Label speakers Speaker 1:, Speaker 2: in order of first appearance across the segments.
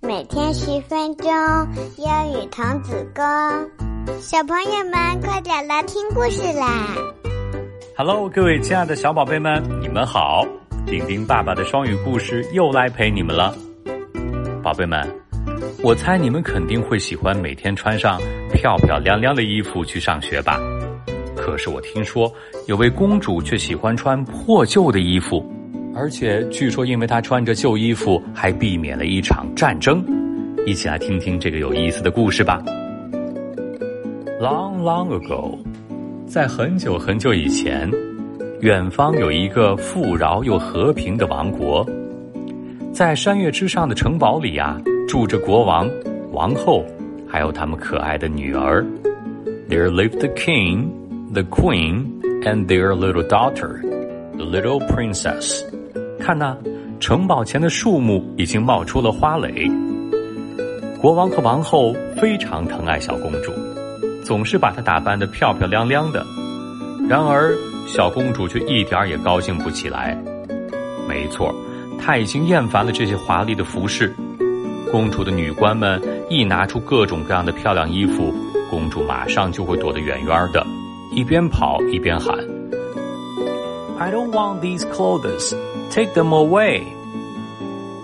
Speaker 1: 每天十分钟英语童子功，小朋友们快点来听故事啦
Speaker 2: ！Hello，各位亲爱的小宝贝们，你们好！丁丁爸爸的双语故事又来陪你们了，宝贝们，我猜你们肯定会喜欢每天穿上漂漂亮亮的衣服去上学吧？可是我听说有位公主却喜欢穿破旧的衣服。而且据说，因为他穿着旧衣服，还避免了一场战争。一起来听听这个有意思的故事吧。Long, long ago，在很久很久以前，远方有一个富饶又和平的王国。在山岳之上的城堡里啊，住着国王、王后，还有他们可爱的女儿。There lived the king, the queen, and their little daughter, the little princess. 看呐，城堡前的树木已经冒出了花蕾。国王和王后非常疼爱小公主，总是把她打扮得漂漂亮亮的。然而，小公主却一点也高兴不起来。没错，她已经厌烦了这些华丽的服饰。公主的女官们一拿出各种各样的漂亮衣服，公主马上就会躲得远远的，一边跑一边喊：“I don't want these clothes。” Take them away！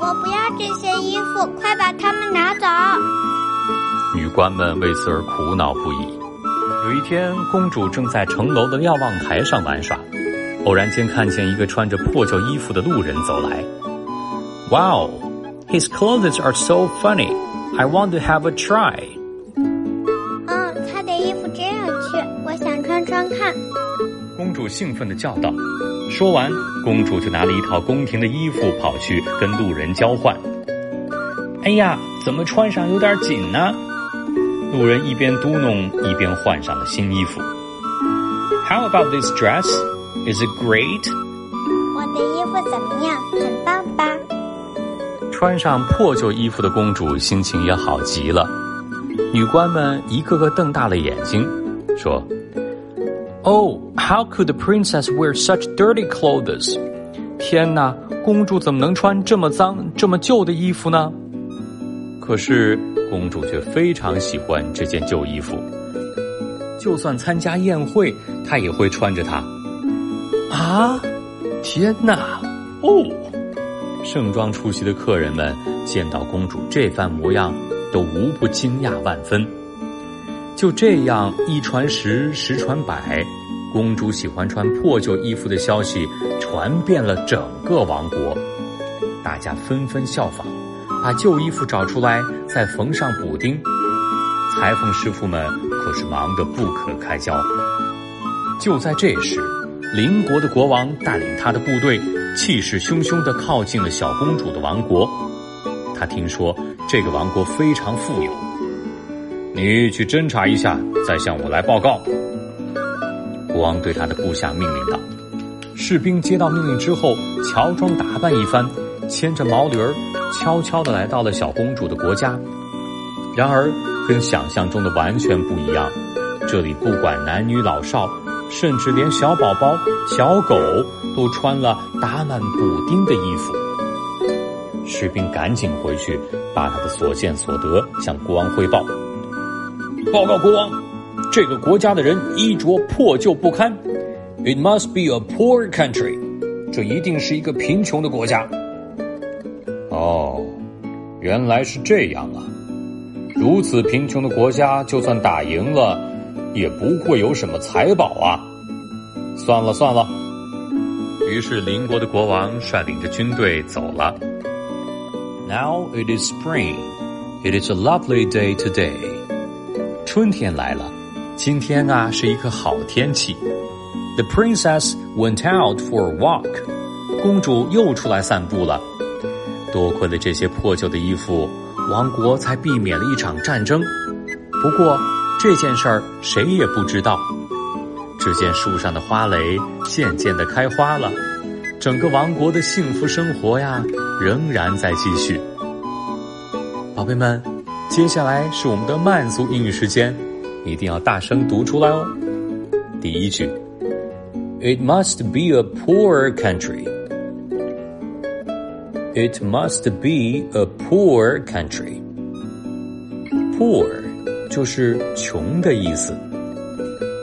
Speaker 1: 我不要这些衣服，快把它们拿走！
Speaker 2: 女官们为此而苦恼不已。有一天，公主正在城楼的瞭望台上玩耍，偶然间看见一个穿着破旧衣服的路人走来。Wow! His clothes are so funny. I want to have a try.
Speaker 1: 嗯，他的衣服真有趣，我想穿穿看。
Speaker 2: 公主兴奋地叫道。说完，公主就拿了一套宫廷的衣服跑去跟路人交换。哎呀，怎么穿上有点紧呢？路人一边嘟哝，一边换上了新衣服。How about this dress? Is it great?
Speaker 1: 我的衣服怎么样？很棒吧？
Speaker 2: 穿上破旧衣服的公主心情也好极了。女官们一个个瞪大了眼睛，说。Oh, how could the princess wear such dirty clothes? 天哪，公主怎么能穿这么脏、这么旧的衣服呢？可是公主却非常喜欢这件旧衣服，就算参加宴会，她也会穿着它。啊，天哪！哦，盛装出席的客人们见到公主这番模样，都无不惊讶万分。就这样，一传十，十传百，公主喜欢穿破旧衣服的消息传遍了整个王国，大家纷纷效仿，把旧衣服找出来再缝上补丁。裁缝师傅们可是忙得不可开交。就在这时，邻国的国王带领他的部队，气势汹汹地靠近了小公主的王国。他听说这个王国非常富有。你去侦查一下，再向我来报告。国王对他的部下命令道：“士兵接到命令之后，乔装打扮一番，牵着毛驴儿，悄悄地来到了小公主的国家。然而，跟想象中的完全不一样。这里不管男女老少，甚至连小宝宝、小狗都穿了打满补丁的衣服。士兵赶紧回去，把他的所见所得向国王汇报。”报告国王，这个国家的人衣着破旧不堪。It must be a poor country。这一定是一个贫穷的国家。哦，原来是这样啊！如此贫穷的国家，就算打赢了，也不会有什么财宝啊。算了算了。于是邻国的国王率领着军队走了。Now it is spring. It is a lovely day today. 春天来了，今天啊是一个好天气。The princess went out for a walk。公主又出来散步了。多亏了这些破旧的衣服，王国才避免了一场战争。不过这件事儿谁也不知道。只见树上的花蕾渐渐的开花了，整个王国的幸福生活呀仍然在继续。宝贝们。接下来是我们的慢速英语时间，一定要大声读出来哦。第一句，It must be a poor country. It must be a poor country. Poor 就是穷的意思。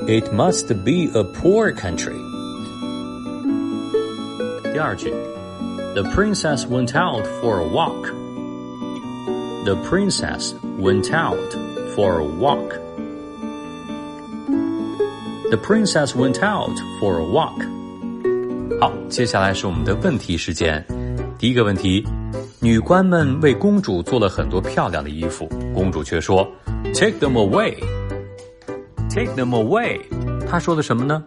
Speaker 2: It must be a poor country. 第二句，The princess went out for a walk. The princess went out for a walk. The princess went out for a walk. 好，接下来是我们的问题时间。第一个问题，女官们为公主做了很多漂亮的衣服，公主却说：“Take them away, take them away。”她说的什么呢？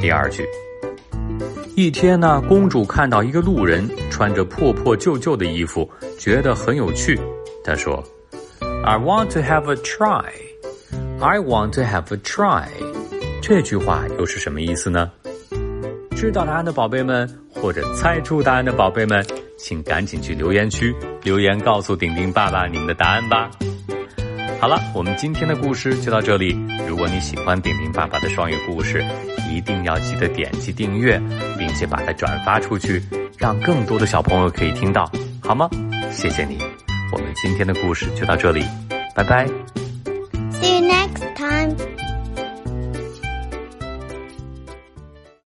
Speaker 2: 第二句，一天呢，公主看到一个路人穿着破破旧旧的衣服，觉得很有趣。她说：“I want to have a try. I want to have a try。”这句话又是什么意思呢？知道答案的宝贝们。或者猜出答案的宝贝们，请赶紧去留言区留言告诉顶顶爸爸你们的答案吧。好了，我们今天的故事就到这里。如果你喜欢饼饼爸爸的双语故事，一定要记得点击订阅，并且把它转发出去，让更多的小朋友可以听到，好吗？谢谢你。我们今天的故事就到这里，拜拜。
Speaker 1: See you next time.